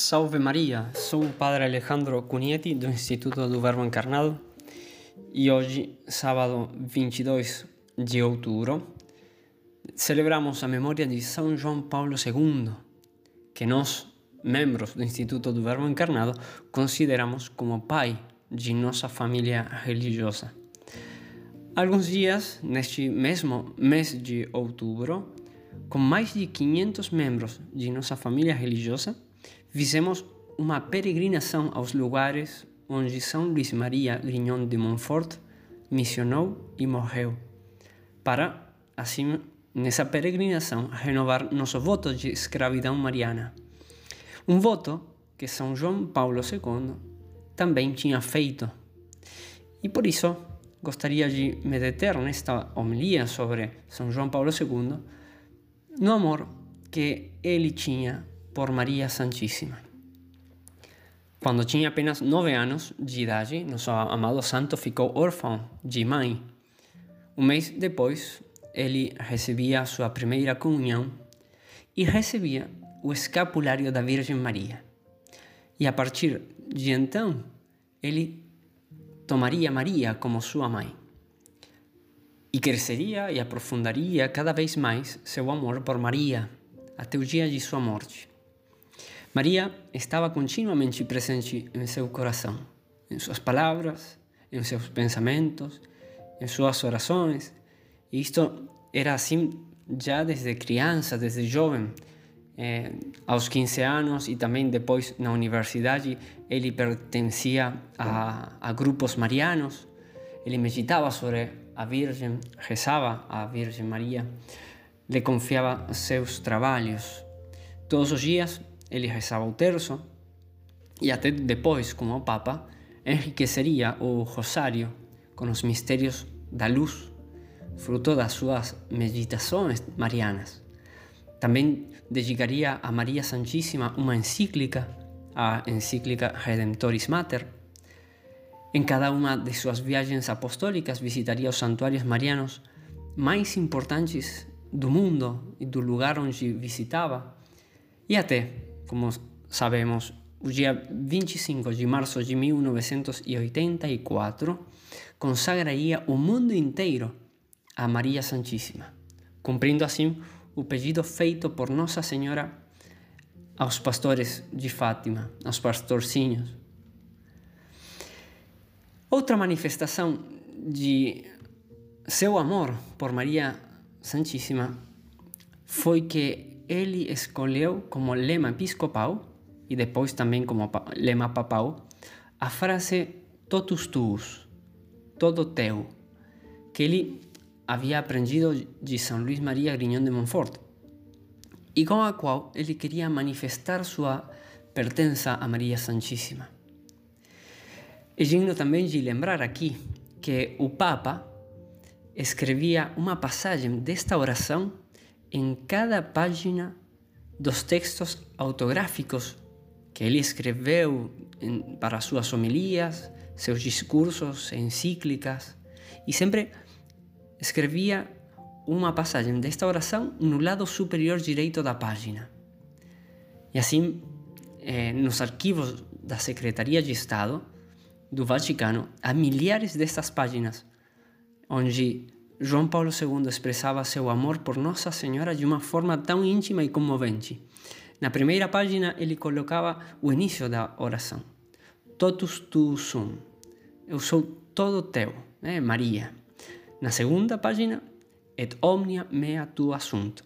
Salve Maria, sou o Padre Alejandro Cunieti do Instituto do Verbo Encarnado e hoje, sábado 22 de outubro, celebramos a memória de São João Paulo II, que nós, membros do Instituto do Verbo Encarnado, consideramos como pai de nossa família religiosa. Alguns dias, neste mesmo mês de outubro, com mais de 500 membros de nossa família religiosa, fizemos uma peregrinação aos lugares onde São Luís Maria Grignon de Montfort missionou e morreu, para, assim, nessa peregrinação, renovar nosso voto de escravidão mariana. Um voto que São João Paulo II também tinha feito. E por isso, gostaria de me deter nesta homilia sobre São João Paulo II no amor que ele tinha por Maria Santíssima. Quando tinha apenas nove anos de idade, nosso amado santo ficou órfão de mãe. Um mês depois, ele recebia sua primeira comunhão e recebia o escapulário da Virgem Maria. E a partir de então, ele tomaria Maria como sua mãe. E cresceria e aprofundaria cada vez mais seu amor por Maria até o dia de sua morte. Maria estava continuamente presente em seu coração, em suas palavras, em seus pensamentos, em suas orações. E isto era assim já desde criança, desde jovem. Eh, aos 15 anos e também depois na universidade, ele pertencia a, a grupos marianos. Ele meditava sobre a Virgem, rezava a Virgem Maria, lhe confiava seus trabalhos. Todos os dias ele rezava o terço e até depois, como Papa, enriqueceria o rosário com os mistérios da luz, fruto das suas meditações marianas. Também dedicaria a Maria Santíssima uma encíclica, a encíclica Redemptoris Mater. Em cada uma de suas viagens apostólicas visitaria os santuários marianos mais importantes do mundo e do lugar onde visitava, e até como sabemos, o dia 25 de março de 1984 consagraria o mundo inteiro a Maria Santíssima, cumprindo assim o pedido feito por Nossa Senhora aos pastores de Fátima, aos pastorcinhos. Outra manifestação de seu amor por Maria Santíssima foi que ele escolheu como lema episcopal e depois também como lema papal a frase totus tuus, todo teu, que ele havia aprendido de São Luís Maria Grignon de Montfort e com a qual ele queria manifestar sua pertença a Maria Santíssima. É digno também de lembrar aqui que o Papa escrevia uma passagem desta oração em cada página dos textos autográficos que ele escreveu para suas homilias, seus discursos, encíclicas, e sempre escrevia uma passagem desta oração no lado superior direito da página. E assim, eh, nos arquivos da Secretaria de Estado do Vaticano, há milhares destas páginas onde João Paulo II expressava seu amor por Nossa Senhora de uma forma tão íntima e comovente. Na primeira página, ele colocava o início da oração: Totus tu sum. Eu sou todo teu, né, Maria. Na segunda página, Et omnia mea tua sunt.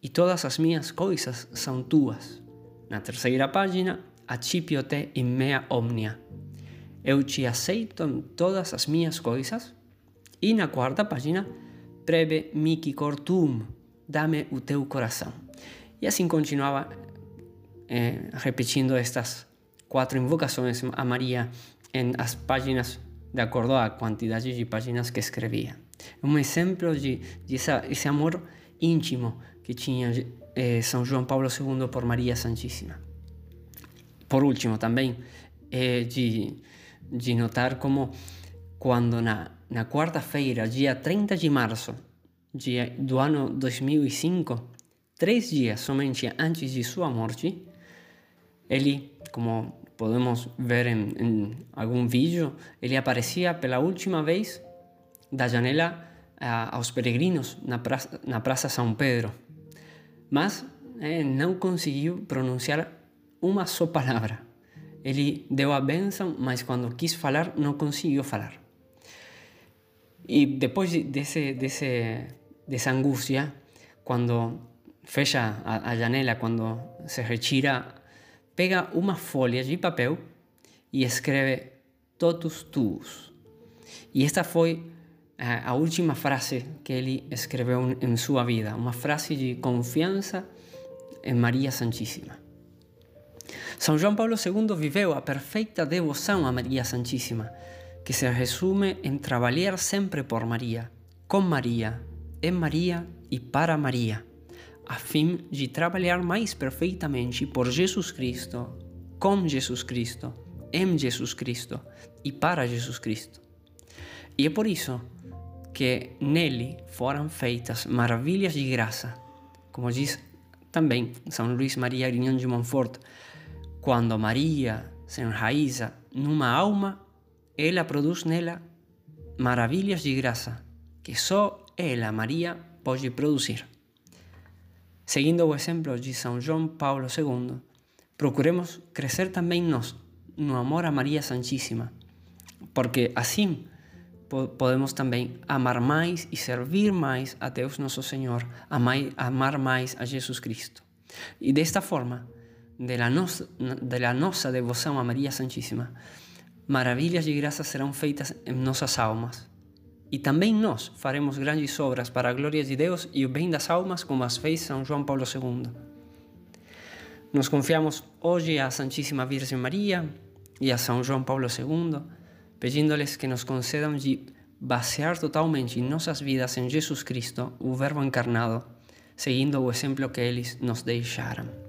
E todas as minhas coisas são tuas. Na terceira página, Accipio te in mea omnia. Eu te aceito em todas as minhas coisas e na quarta página, prebe cortum, dame o teu coração. E assim continuava eh, repetindo estas quatro invocações a Maria em as páginas de acordo à quantidade de páginas que escrevia. Um exemplo de, de essa, esse amor íntimo que tinha eh, São João Paulo II por Maria Santíssima. Por último, também, é de, de notar como quando na, na quarta-feira, dia 30 de março de, do ano 2005, três dias somente antes de sua morte, ele como podemos ver em, em algum vídeo, ele aparecia pela última vez da janela aos peregrinos na praça, na praça São Pedro. Mas eh, não conseguiu pronunciar uma só palavra. Ele deu a bênção, mas quando quis falar, não conseguiu falar. E depois desse, desse, dessa angústia, quando fecha a, a janela, quando se retira, pega uma folha de papel e escreve totus tuus. E esta foi a última frase que ele escreveu em sua vida, uma frase de confiança em Maria Santíssima. São João Paulo II viveu a perfeita devoção a Maria Santíssima, que se resume em trabalhar sempre por Maria, com Maria, em Maria e para Maria, a fim de trabalhar mais perfeitamente por Jesus Cristo, com Jesus Cristo, em Jesus Cristo e para Jesus Cristo. E é por isso que nele foram feitas maravilhas de graça, como diz também São Luís Maria Grignon de Montfort, quando Maria se enraiza numa alma, ela produz nela maravilhas de graça que só ela, Maria, pode produzir. Seguindo o exemplo de São João Paulo II, procuremos crescer também nós no amor a Maria Santíssima, porque assim podemos também amar mais e servir mais a Deus nosso Senhor, amar mais a Jesus Cristo. E desta forma, nossa, da nossa devoção a Maria Santíssima, maravilhas de graça serão feitas em nossas almas. E também nós faremos grandes obras para a glória de Deus e o bem das almas, como as fez São João Paulo II. Nos confiamos hoje à Santíssima Virgem Maria e a São João Paulo II pedindo-lhes que nos concedam de basear totalmente nossas vidas em Jesus Cristo, o Verbo encarnado, seguindo o exemplo que eles nos deixaram.